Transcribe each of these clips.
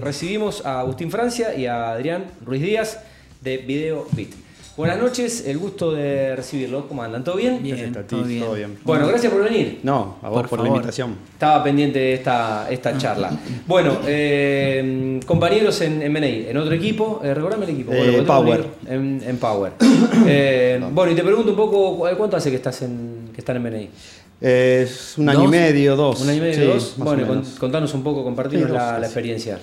recibimos a Agustín Francia y a Adrián Ruiz Díaz de Video Bit. Buenas noches, el gusto de recibirlo. ¿Cómo andan? ¿Todo bien? Bien, Gracias a ti, todo bien. todo bien. Bueno, gracias por venir. No, a vos Por por, la invitación. Estaba pendiente de esta, esta charla. Bueno, eh, compañeros en, en en otro equipo, eh, recordame el equipo. Eh, Power. En, en Power. Eh, Bueno, y te pregunto un poco, ¿cu- ¿cuánto hace que estás en, que están en? Es un año ¿Dos? y medio, dos. ¿Un año y medio, Sí, dos? Bueno, contanos un poco, compartirnos Sí, dos, la, experiencia.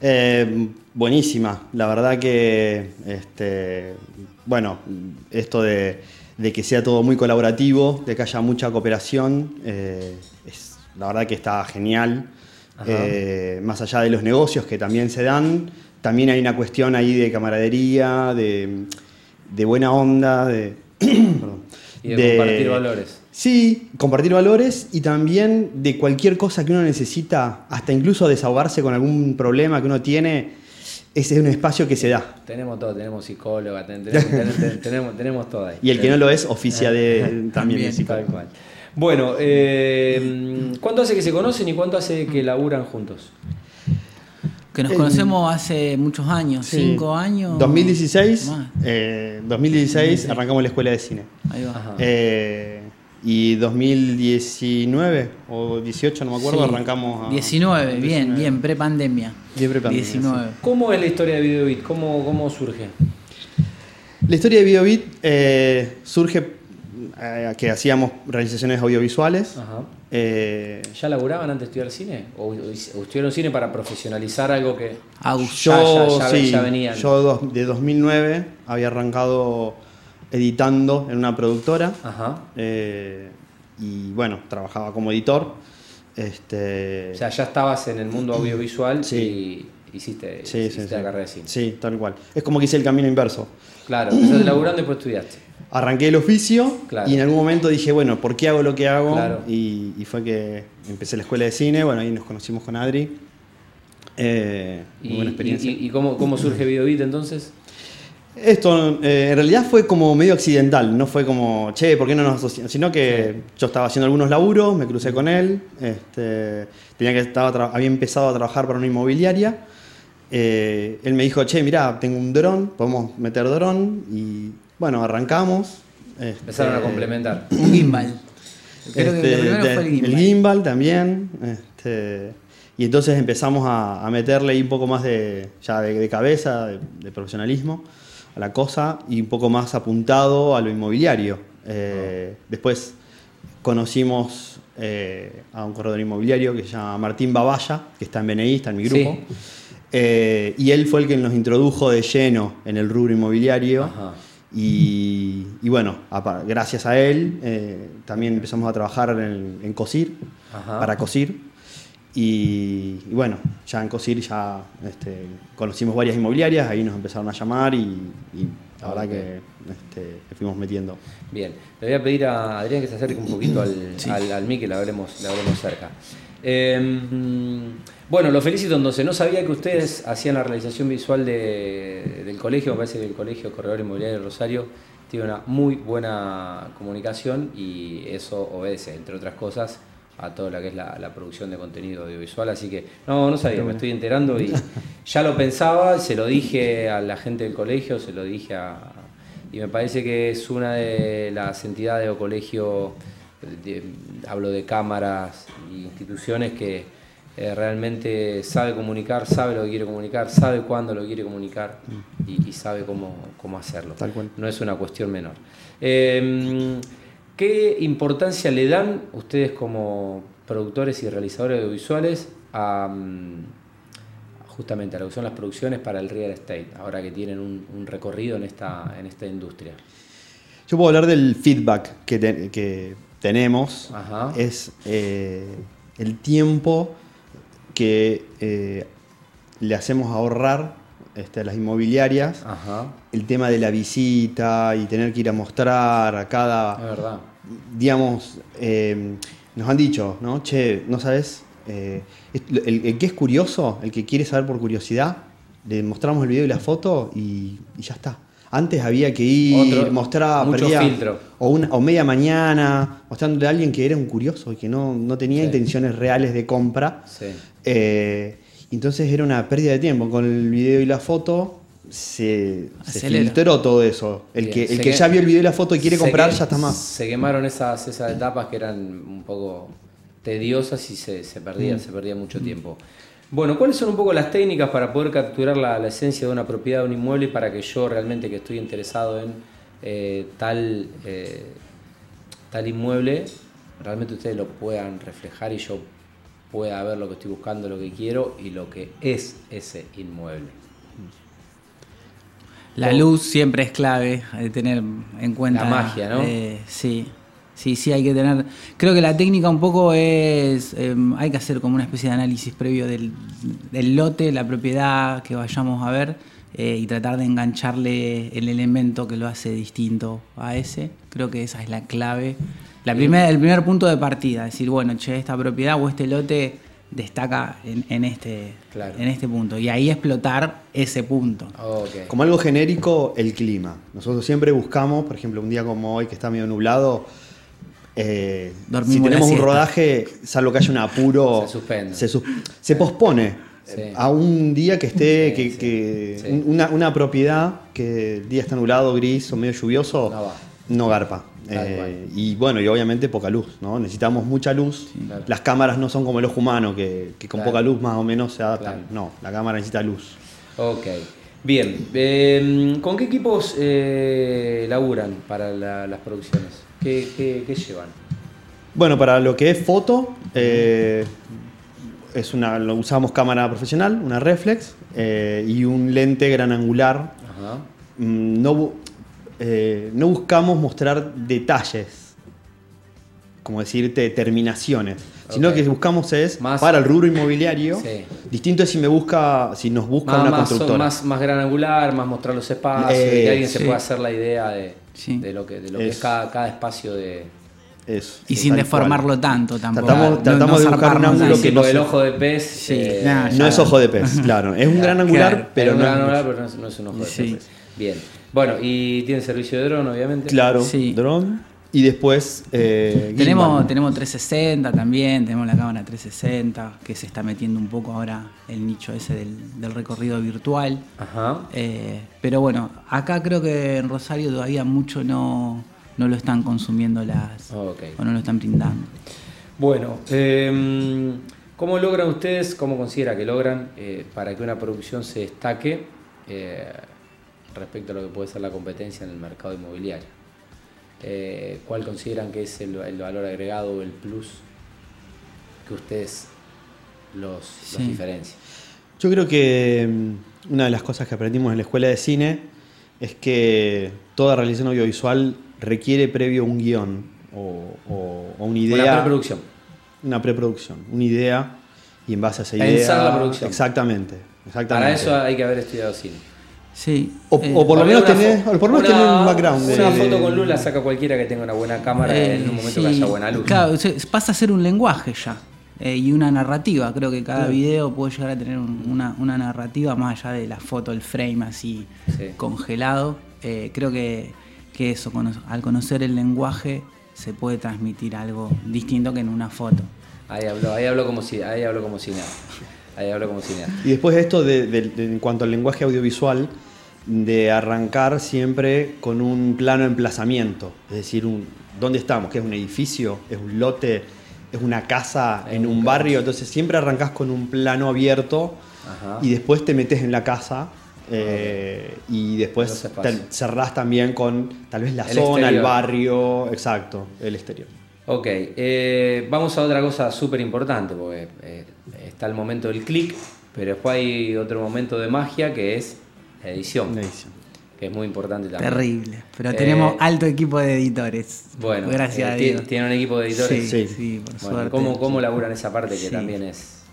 Eh, buenísima. La verdad que, este, bueno, esto de, de que sea todo muy colaborativo, de que haya mucha cooperación, eh, es, la verdad que está genial. Eh, más allá de los negocios que también se dan, también hay una cuestión ahí de camaradería, de, de buena onda, de, perdón, Y de compartir valores. Sí, compartir valores y también de cualquier cosa que uno necesita, hasta incluso desahogarse con algún problema que uno tiene, ese es un espacio que se da. Tenemos todo, tenemos psicóloga, ten- tenemos, ten- tenemos, tenemos todo ahí. Y el que no lo es, oficia de también de También, Tal psicólogo. cual. Bueno, eh, ¿cuánto hace que se conocen y cuánto hace que laburan juntos? Que nos Eh, conocemos hace muchos años, Sí. cinco años. 2016, Más. eh, 2016 arrancamos la escuela de cine. Ahí va. Ajá. Eh, y 2019 o 18, no me acuerdo, Sí. arrancamos a... 19, bien, 19. bien, pre-pandemia. Bien pre-pandemia, 19. ¿Cómo es la historia de Videobit? ¿Cómo, cómo surge? La historia de Videobit eh, surge eh, que hacíamos realizaciones audiovisuales. Ajá. Eh, ¿Ya laburaban antes de estudiar cine? ¿O, o estudiaron cine para profesionalizar algo que.? Yo, Ya, ya, ya sí, ya venían. yo dos- de 2009 había arrancado editando en una productora Ajá. eh, y bueno, trabajaba como editor. Este, O sea, ya estabas en el mundo audiovisual Sí. y hiciste, sí, sí, hiciste sí. la carrera de cine. Sí, tal cual. Es como que hice el camino inverso. Claro, empezaste laburando y después estudiaste. Arranqué el oficio Claro. y en algún momento dije, bueno, ¿por qué hago lo que hago? Claro. Y, y fue que empecé la escuela de cine, bueno, ahí nos conocimos con Adri. Eh, muy ¿Y, buena experiencia. y- y cómo, cómo surge Videobit entonces? Esto eh, en realidad fue como medio accidental, no fue como, che, ¿por qué no nos asociamos? Sino que yo estaba haciendo algunos laburos, me crucé con él, este, tenía que estaba había empezado a trabajar para una inmobiliaria. eh, él me dijo, che, mirá, tengo un dron, podemos meter dron y bueno, arrancamos. este, Empezaron a complementar. Un gimbal. Creo que este, primero de- fue el gimbal. el gimbal también. este, y entonces empezamos a, a meterle ahí un poco más de, ya de, de cabeza, de, de profesionalismo a la cosa y un poco más apuntado a lo inmobiliario. Eh, Después conocimos eh, a un corredor inmobiliario que se llama Martín Babaya, que está en BNI, está en mi grupo. Sí. Eh, y él fue el que nos introdujo de lleno en el rubro inmobiliario. Ajá. Y, y bueno, gracias a él también empezamos a trabajar en, en COSIR, Ajá. para COSIR. Y, y bueno, ya en COSIR ya este, conocimos varias inmobiliarias, ahí nos empezaron a llamar y, y la verdad que este, le fuimos metiendo. Bien, le voy a pedir a Adrián que se acerque un poquito al, al, al mic, que la hablemos, la hablemos cerca. Eh, mm, bueno, lo felicito entonces. No sabía que ustedes hacían la realización visual de- del colegio. Me parece que el colegio Corredor Inmobiliario de Rosario tiene una muy buena comunicación y eso obedece, entre otras cosas, a todo lo que es la, la producción de contenido audiovisual. Así que no, no sabía, me estoy enterando y ya lo pensaba, se lo dije a la gente del colegio, se lo dije a, y me parece que es una de las entidades o colegios, hablo de cámaras e instituciones que eh, realmente sabe comunicar, sabe lo que quiere comunicar, sabe cuándo lo quiere comunicar y, y sabe cómo, cómo hacerlo. Tal cual. No es una cuestión menor. Eh, ¿Qué importancia le dan ustedes como productores y realizadores audiovisuales a, mm, justamente a lo que son las producciones para el real estate, ahora que tienen un, un recorrido en esta, en esta industria? Yo puedo hablar del feedback que, te- que tenemos. Ajá. Es eh, el tiempo que eh, le hacemos ahorrar este, las inmobiliarias. Ajá, El tema de la visita y tener que ir a mostrar a es cada. verdad. Digamos, eh, nos han dicho, ¿no? Che, ¿no sabes? Eh, es- el, el que es curioso, el que quiere saber por curiosidad, le mostramos el video y la foto y, y ya está. Antes había que ir, Otro- mostrar, mucho perdía- filtro. O, una, o media mañana, mostrándole a alguien que era un curioso y que no, no tenía Sí. intenciones reales de compra. Sí. Eh, Entonces era una pérdida de tiempo. Con el video y la foto se, se filtró todo eso. El Bien, que, el que que- ya vio el video y la foto y quiere comprar que- ya está más. Se quemaron esas, esas etapas que eran un poco tediosas y se, se Mm. perdía, se perdía mucho tiempo. Bueno, ¿cuáles son un poco las técnicas para poder capturar la, la esencia de una propiedad de un inmueble para que yo realmente que estoy interesado en eh, tal, eh, tal inmueble, realmente ustedes lo puedan reflejar y yo pueda ver lo que estoy buscando, lo que quiero y lo que es ese inmueble? La luz siempre es clave, hay que tener en cuenta. La magia, ¿no? eh, sí, sí, sí, hay que tener. Creo que la técnica un poco es. eh, hay que hacer como una especie de análisis previo del, del lote, la propiedad que vayamos a ver eh, y tratar de engancharle el elemento que lo hace distinto a ese. Creo que esa es la clave. La primer, el primer punto de partida, decir, bueno, che, esta propiedad o este lote destaca en, en este, Claro. en este punto. Y ahí explotar ese punto. Como algo genérico, el clima.Nosotros siempre buscamos, por ejemplo, un día como hoy que está medio nublado, eh, Dormimos si tenemos un rodaje, salvo que haya un apuro, Se suspende. se, pospone Sí. a un día que esté, Sí, que, sí, que- sí. Una, una propiedad que el día está nublado, gris o medio lluvioso, No va. no garpa. Eh, y bueno, y obviamente poca luz, ¿no? Necesitamos mucha luz. Claro. Las cámaras no son como el ojo humano, que, que con Claro. poca luz más o menos se adaptan. Claro. No, la cámara necesita luz. Ok, bien. Eh, ¿Con qué equipos eh, laburan para la- las producciones? ¿Qué, qué- qué llevan? Bueno, para lo que es foto, eh, es una, lo usamos cámara profesional, una reflex eh, y un lente gran angular. Ajá. Mm, No, eh, no buscamos mostrar detalles, como decirte terminaciones, sino que buscamos es Más- para el rubro inmobiliario. Sí. Distinto es si me busca, si nos busca Más, una más, constructora. más, más gran angular, más mostrar los espacios, Eh, que alguien se pueda hacer la idea de, Sí. de lo que, de lo que es cada, cada espacio de... Eso, Y sin deformarlo cual. tanto tampoco. Tratamos- No- tratamos no de buscar un ángulo que no el ojo de pez... Sí, eh, nah, No es ojo de pez, claro. Es un gran angular, Claro, pero es un no gran es- angular, pero no es, no es un ojo de Sí. pez. Bien. Bueno, y tienen servicio de dron, obviamente. Claro, Sí. dron. Y después. eh, Tenemos, tenemos 360 también, tenemos la cámara 360, que se está metiendo un poco ahora el nicho ese del, del recorrido virtual. Ajá. Eh, pero bueno, acá creo que en Rosario todavía mucho no, no lo están consumiendo las. Ok. o no lo están brindando. Bueno, eh, ¿cómo logran ustedes, cómo considera que logran eh, para que una producción se destaque eh, respecto a lo que puede ser la competencia en el mercado inmobiliario? Eh, ¿Cuál consideran que es el, el valor agregado o el plus que ustedes los, los Sí. diferencian? Yo creo que mm, una de las cosas que aprendimos en la escuela de cine es que toda realización audiovisual requiere previo un guion o, o- o una idea. Una preproducción. Una preproducción, una idea y en base a esa Pensar idea. la producción. Exactamente. exactamente. Para eso hay que haber estudiado cine. Sí. O, eh, o por lo menos tener, fo- o por lo menos una- tener un background. Una de- foto con luz la saca cualquiera que tenga una buena cámara en un momento que Eh, sí, haya buena luz. Claro, pasa a ser un lenguaje ya. eh, y una narrativa. Creo que cada video puede llegar a tener un- una, una narrativa más allá de la foto, el frame así Sí. congelado. Eh, creo que, que eso, al conocer el lenguaje, se puede transmitir algo distinto que en una foto. Ahí habló, ahí habló como si, ahí habló como cineasta. Ahí habló como cineasta. Y después de esto, de- de- de- en cuanto al lenguaje audiovisual, de arrancar siempre con un plano de emplazamiento. Es decir, un, ¿dónde estamos? ¿Qué es un edificio? ¿Es un lote? ¿Es una casa en un barrio? Entonces siempre arrancás con un plano abierto Ajá. y después te metes en la casa. eh, y después cerrás también con tal vez la El zona, el barrio, exacto, el exterior. Ok, eh, vamos a otra cosa súper importante, porque eh, está el momento del clic, pero después hay otro momento de magia que es la edición, Una edición. que es muy importante también. Terrible. Pero Eh, tenemos alto equipo de editores. Bueno, gracias eh, a Dios. Tienen un equipo de editores. Sí, Sí. sí, por Bueno, suerte. ¿cómo, ¿Cómo laburan esa parte que Sí. también es...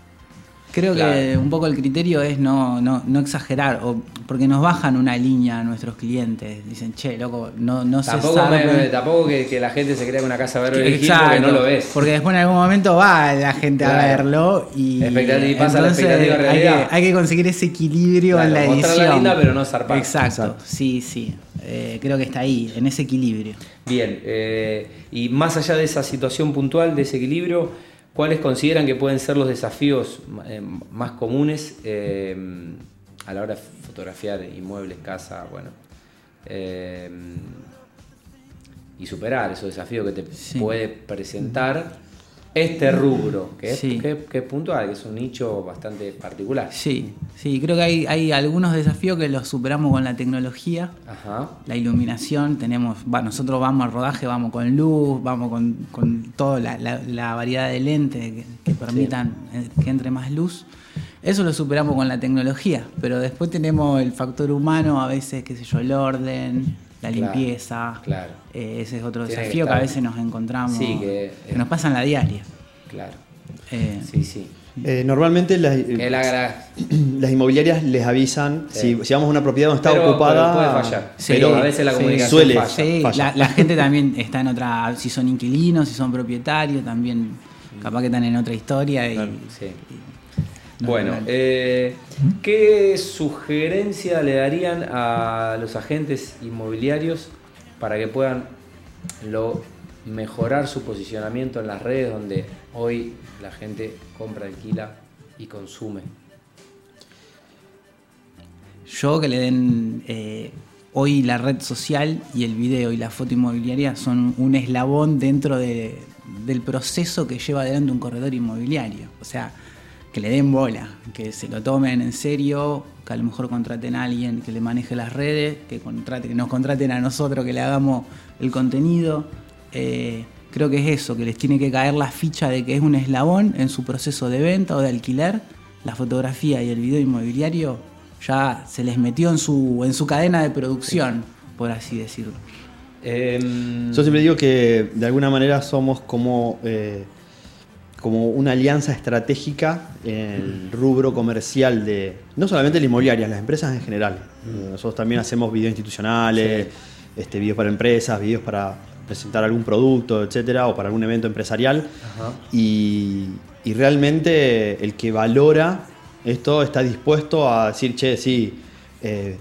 Creo que un poco el criterio es no, no, no exagerar, o porque nos bajan una línea a nuestros clientes. Dicen, che, loco, no, no se Tampoco, me- zarpen". me- tampoco que, que la gente se crea una casa verde Gil porque no lo ves. Porque después en algún momento va la gente a verlo y, Expectativa- pasa la entonces expectativa a hay realidad. que, hay que conseguir ese equilibrio Claro, en la edición. linda, pero no zarpar. Exacto, Exacto. sí, sí. Eh, creo que está ahí, en ese equilibrio. Bien, eh, y más allá de esa situación puntual, de ese equilibrio, ¿cuáles consideran que pueden ser los desafíos eh, más comunes eh, a la hora de fotografiar inmuebles, casa, bueno? eh, y superar esos desafíos que te Sí. puede presentar este rubro, que es, Sí. que- que es puntual, que es un nicho bastante particular. Sí, sí, creo que hay, hay algunos desafíos que los superamos con la tecnología. Ajá. La iluminación, tenemos, va, nosotros vamos al rodaje, vamos con luz, vamos con, con toda la, la- la variedad de lentes que, que permitan eh, que entre más luz. Eso lo superamos con la tecnología, pero después tenemos el factor humano, a veces, qué sé yo, el orden, la limpieza. claro. Eh, ese es otro Tiene desafío que, a veces nos encontramos, Sí, que- que nos pasa en la diaria. Claro. Eh, Sí, sí. Eh, normalmente las, las inmobiliarias les avisan Sí. si, si vamos a una propiedad donde está Pero- ocupada. pero puede fallar. Sí, pero a veces la sí. comunicación Suele. falla. Sí, falla. la, la gente también está en otra, si son inquilinos, si son propietarios, también capaz que están en otra historia. Y, Sí. No, Bueno, no. eh, ¿qué sugerencia le darían a los agentes inmobiliarios para que puedan lo- mejorar su posicionamiento en las redes donde hoy la gente compra, alquila y consume? Yo que le den eh, hoy la red social y el video y la foto inmobiliaria son un eslabón dentro de- del proceso que lleva adelante un corredor inmobiliario. O sea, que le den bola, que se lo tomen en serio, que a lo mejor contraten a alguien que le maneje las redes, que, contrate, que nos contraten a nosotros que le hagamos el contenido. Eh, creo que es eso, que les tiene que caer la ficha de que es un eslabón en su proceso de venta o de alquiler. La fotografía y el video inmobiliario ya se les metió en su, en su cadena de producción, por así decirlo. Em, Yo siempre digo que de alguna manera somos como, eh, como una alianza estratégica en el rubro comercial de, no solamente las inmobiliarias, las empresas en general. Eh, Nosotros también hacemos videos institucionales, este, videos para empresas, videos para presentar algún producto, etcétera, o para algún evento empresarial. Ajá. Y, y realmente el que valora esto está dispuesto a decir, che, sí, eh,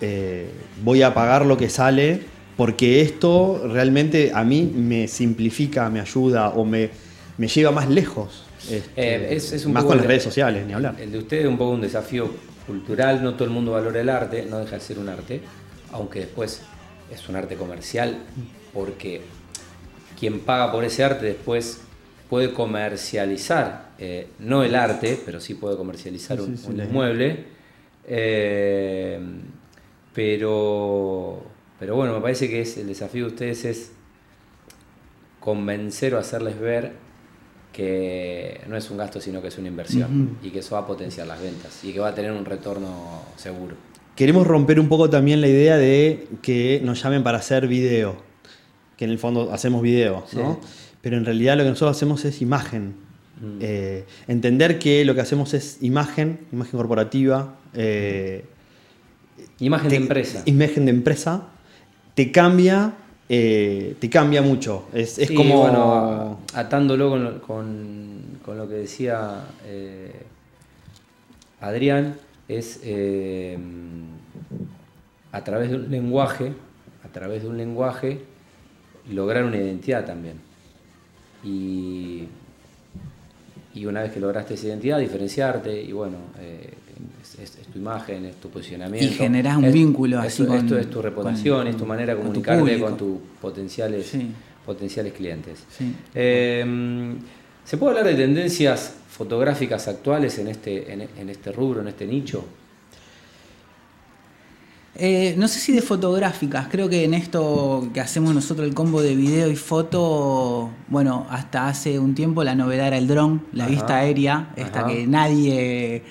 eh, voy a pagar lo que sale porque esto realmente a mí me simplifica, me ayuda o me, me lleva más lejos. este, Eh, es- es un más poco con las redes sociales, ni hablar. El de ustedes es un poco un desafío cultural, no todo el mundo valora el arte, no deja de ser un arte, aunque después es un arte comercial, porque quien paga por ese arte después puede comercializar, eh, no el arte, pero sí puede comercializar Sí, un, sí, inmueble. eh, pero, pero bueno, me parece que es, el desafío de ustedes es convencer o hacerles ver que no es un gasto, sino que es una inversión y que eso va a potenciar las ventas y que va a tener un retorno seguro. Queremos romper un poco también la idea de que nos llamen para hacer video, que en el fondo hacemos video, ¿no? Pero en realidad lo que nosotros hacemos es imagen. Mm. Eh, entender que lo que hacemos es imagen, imagen corporativa, eh, Imagen de empresa. Imagen de empresa, te cambia, eh, te cambia mucho. Es, es Sí, como... bueno, atándolo con lo, con, con lo que decía eh, Adrián, es eh, a través de un lenguaje, a través de un lenguaje, lograr una identidad también. Y, y una vez que lograste esa identidad, diferenciarte y bueno, es, es- es tu imagen, es tu posicionamiento. Y generás un es- vínculo así con- es tu- es tu reputación, con- es tu manera de comunicarte con tus potenciales, Sí. potenciales clientes. Sí. Eh, ¿Se puede hablar de tendencias fotográficas actuales en este, en, en este rubro, en este nicho? Eh, no sé si de fotográficas, creo que en esto que hacemos nosotros el combo de video y foto, bueno, hasta hace un tiempo la novedad era el dron, la Ajá. vista aérea, esta Ajá. que nadie,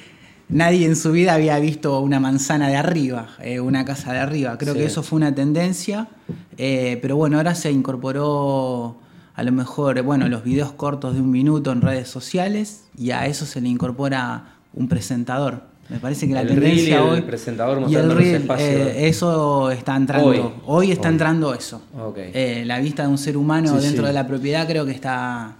nadie en su vida había visto una manzana de arriba, eh, una casa de arriba. Creo Sí. que eso fue una tendencia, eh, pero bueno, ahora se incorporó a lo mejor, bueno, los videos cortos de un minuto en redes sociales y a eso se le incorpora un presentador. Me parece que la El tendencia reel y el hoy presentador y el reel, eh, eso está entrando. Hoy. Hoy, está Hoy. entrando eso. Eh, la vista de un ser humano Sí, dentro sí. de la propiedad creo que está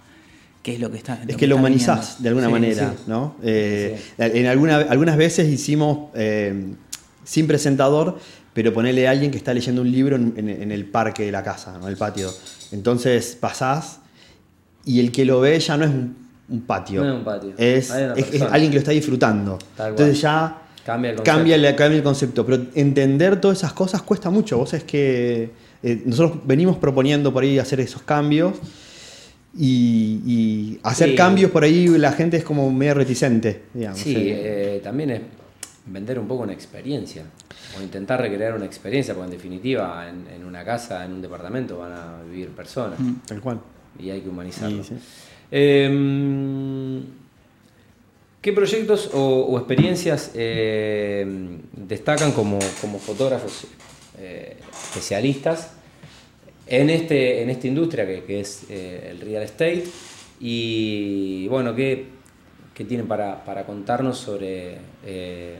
es lo que está Es que lo está humanizás de alguna Sí, manera, sí. ¿no? Eh, En alguna, algunas veces hicimos eh, sin presentador, pero ponerle a alguien que está leyendo un libro en, en- en el parque de la casa, ¿no? en el patio. Entonces pasás y el que lo ve ya no es un, un patio. No es un patio. Es, es- es alguien que lo está disfrutando. Entonces ya Cambia el concepto. cambia, el- cambia el concepto. Pero entender todas esas cosas cuesta mucho. Vos es que eh, nosotros venimos proponiendo por ahí hacer esos cambios. Y, y hacer Sí. cambios por ahí la gente es como medio reticente, digamos. Sí, eh. también es vender un poco una experiencia o intentar recrear una experiencia, porque en definitiva en, en una casa, en un departamento van a vivir personas Tal cual. y hay que humanizarlo. Sí, sí. Eh, ¿Qué proyectos o, o experiencias eh, destacan como, como fotógrafos eh, especialistas en, este, en esta industria que, que es eh, el real estate? Y bueno, ¿qué, qué tienen para, para contarnos sobre, eh,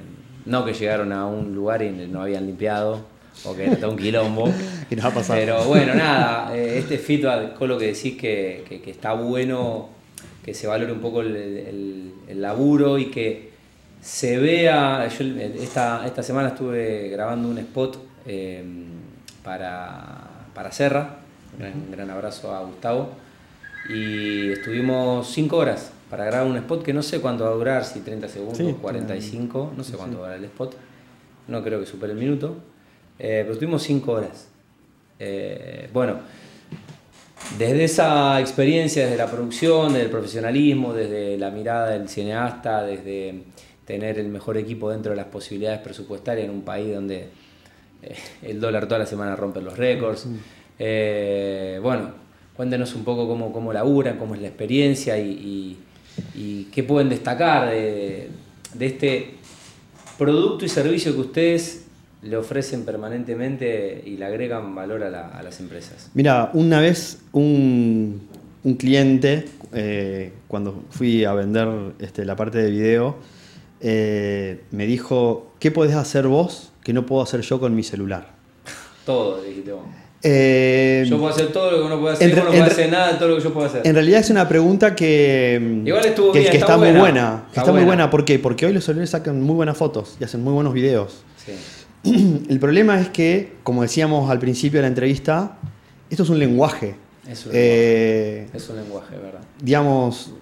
no que llegaron a un lugar y no habían limpiado o que era todo un quilombo? Que nos ha pasado. Pero bueno, nada, eh, este feedback con lo que decís que, que- que está bueno, que se valore un poco el, el- el laburo y que se vea. Yo esta, esta semana estuve grabando un spot eh, para, para Serra, un gran, abrazo a Gustavo, y estuvimos 5 horas para grabar un spot que no sé cuánto va a durar, si 30 segundos, Sí, 45, no sé cuánto va a durar el spot, no creo que supere el minuto, eh, pero estuvimos 5 horas. Eh, bueno, desde esa experiencia, desde la producción, desde el profesionalismo, desde la mirada del cineasta, desde tener el mejor equipo dentro de las posibilidades presupuestarias en un país donde el dólar toda la semana rompe los récords. Eh, bueno, cuéntenos un poco cómo, cómo laburan, cómo es la experiencia y, y- y qué pueden destacar de, de este producto y servicio que ustedes le ofrecen permanentemente y le agregan valor a, la- a las empresas. Mira, una vez un, un cliente, eh, cuando fui a vender este, la parte de video, eh, me dijo, ¿qué podés hacer vos que no puedo hacer yo con mi celular? Todo, dijiste vos. Eh, Yo puedo hacer todo lo que uno puede hacer, en vos re- no en re- hacer nada de todo lo que yo puedo hacer. en realidad es una pregunta que, Igual estuvo que, bien, que está está, muy buena. buena. que Está muy buena. ¿Por qué? Porque hoy los celulares sacan muy buenas fotos y hacen muy buenos videos. Sí, El problema es que, como decíamos al principio de la entrevista, esto es un lenguaje. es un, Eh, lenguaje, es un lenguaje, ¿verdad? digamos,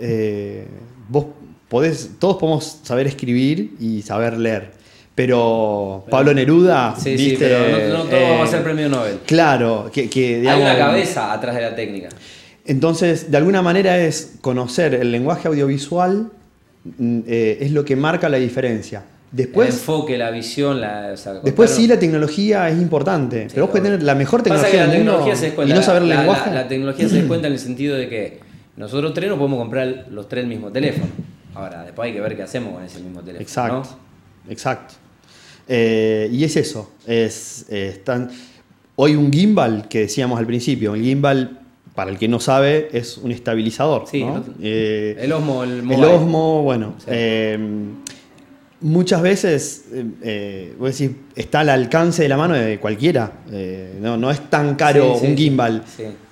eh, vos podés, todos podemos saber escribir y saber leer. Pero, Pero- Pablo Neruda, Sí, sí, ¿viste? pero no, no todo Eh, va a ser premio Nobel. Claro, que, que, Hay digamos, una cabeza atrás de la técnica. Entonces, de alguna manera es conocer el lenguaje audiovisual, mm, eh, es lo que marca la diferencia. el Después, enfoque, la visión, la, o sea, después sí la tecnología es importante, pero vos podés tener la mejor tecnología del mundo y no saber el la, lenguaje. la- la tecnología se descuenta en el sentido de que nosotros tres no podemos comprar los tres el mismo teléfono. Ahora, después hay que ver qué hacemos con ese mismo teléfono. Exacto, ¿no? exacto. Eh, y es eso. Es, eh, hoy un gimbal, que decíamos al principio, el gimbal, para el que no sabe, es un estabilizador. Sí, ¿no? no- Eh, El Osmo, el el mobile. Osmo, bueno. Sí. eh, muchas veces, eh, vos decís, está al alcance de la mano de cualquiera. No, no es tan caro Sí, un gimbal.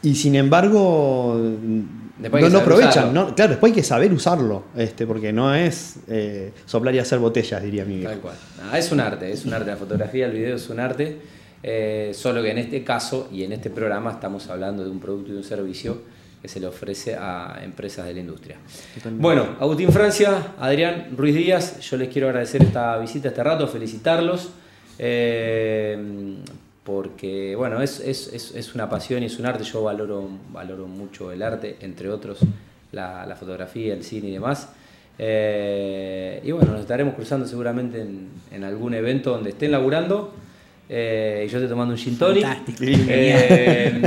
Y sin embargo, Después no, saber aprovechan. Claro, después hay que saber usarlo, este, porque no es eh, soplar y hacer botellas, diría mi viejo. Tal cual. Nada, es un arte, es un arte. La fotografía, el video es un arte. eh, solo que en este caso y en este programa estamos hablando de un producto y un servicio que se le ofrece a empresas de la industria. Bueno, Agustín Francia, Adrián Ruiz Díaz, yo les quiero agradecer esta visita, este rato, felicitarlos. eh, porque bueno, es, es- es- es una pasión y es un arte. Yo valoro, valoro mucho el arte, entre otros la, la fotografía, el cine y demás. Eh, y bueno, nos estaremos cruzando seguramente en, en algún evento donde estén laburando eh, y yo esté tomando un gin tonic. Fantástico. Eh,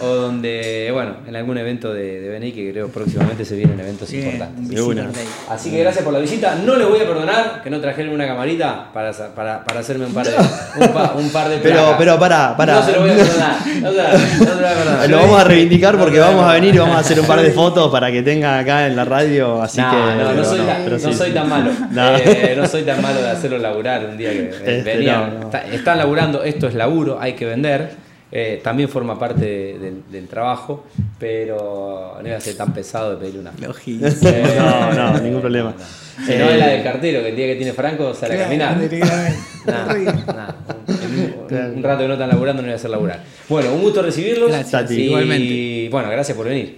o donde, bueno, en algún evento de, de BNI que creo próximamente se vienen eventos Bien, importantes. una. Así que gracias por la visita. No les voy a perdonar que no trajeron una camarita para, para, para hacerme un par de, un pa- un par de Pero, pero pará, pará. No se lo voy a perdonar. No se lo, no se lo voy a perdonar. Lo vamos a reivindicar porque vamos a venir y vamos a hacer un par de fotos para que tenga acá en la radio. Así no, que. no, no, soy, tan, no sí. soy tan malo. No. Eh, no soy tan malo de hacerlo laburar un día que Este, venían. no, no. está- están laburando, esto es laburo, hay que vender. Eh, también forma parte de- del- del trabajo, pero no iba a ser tan pesado de pedirle una. Eh, No, no, ningún problema. Si no Eh, es la del cartero, que el día que tiene Franco sale a caminar. Horrible. nah, un, rato que no están laburando no voy a hacer laburar. Bueno, un gusto recibirlos. Gracias, y igualmente. bueno, gracias por venir.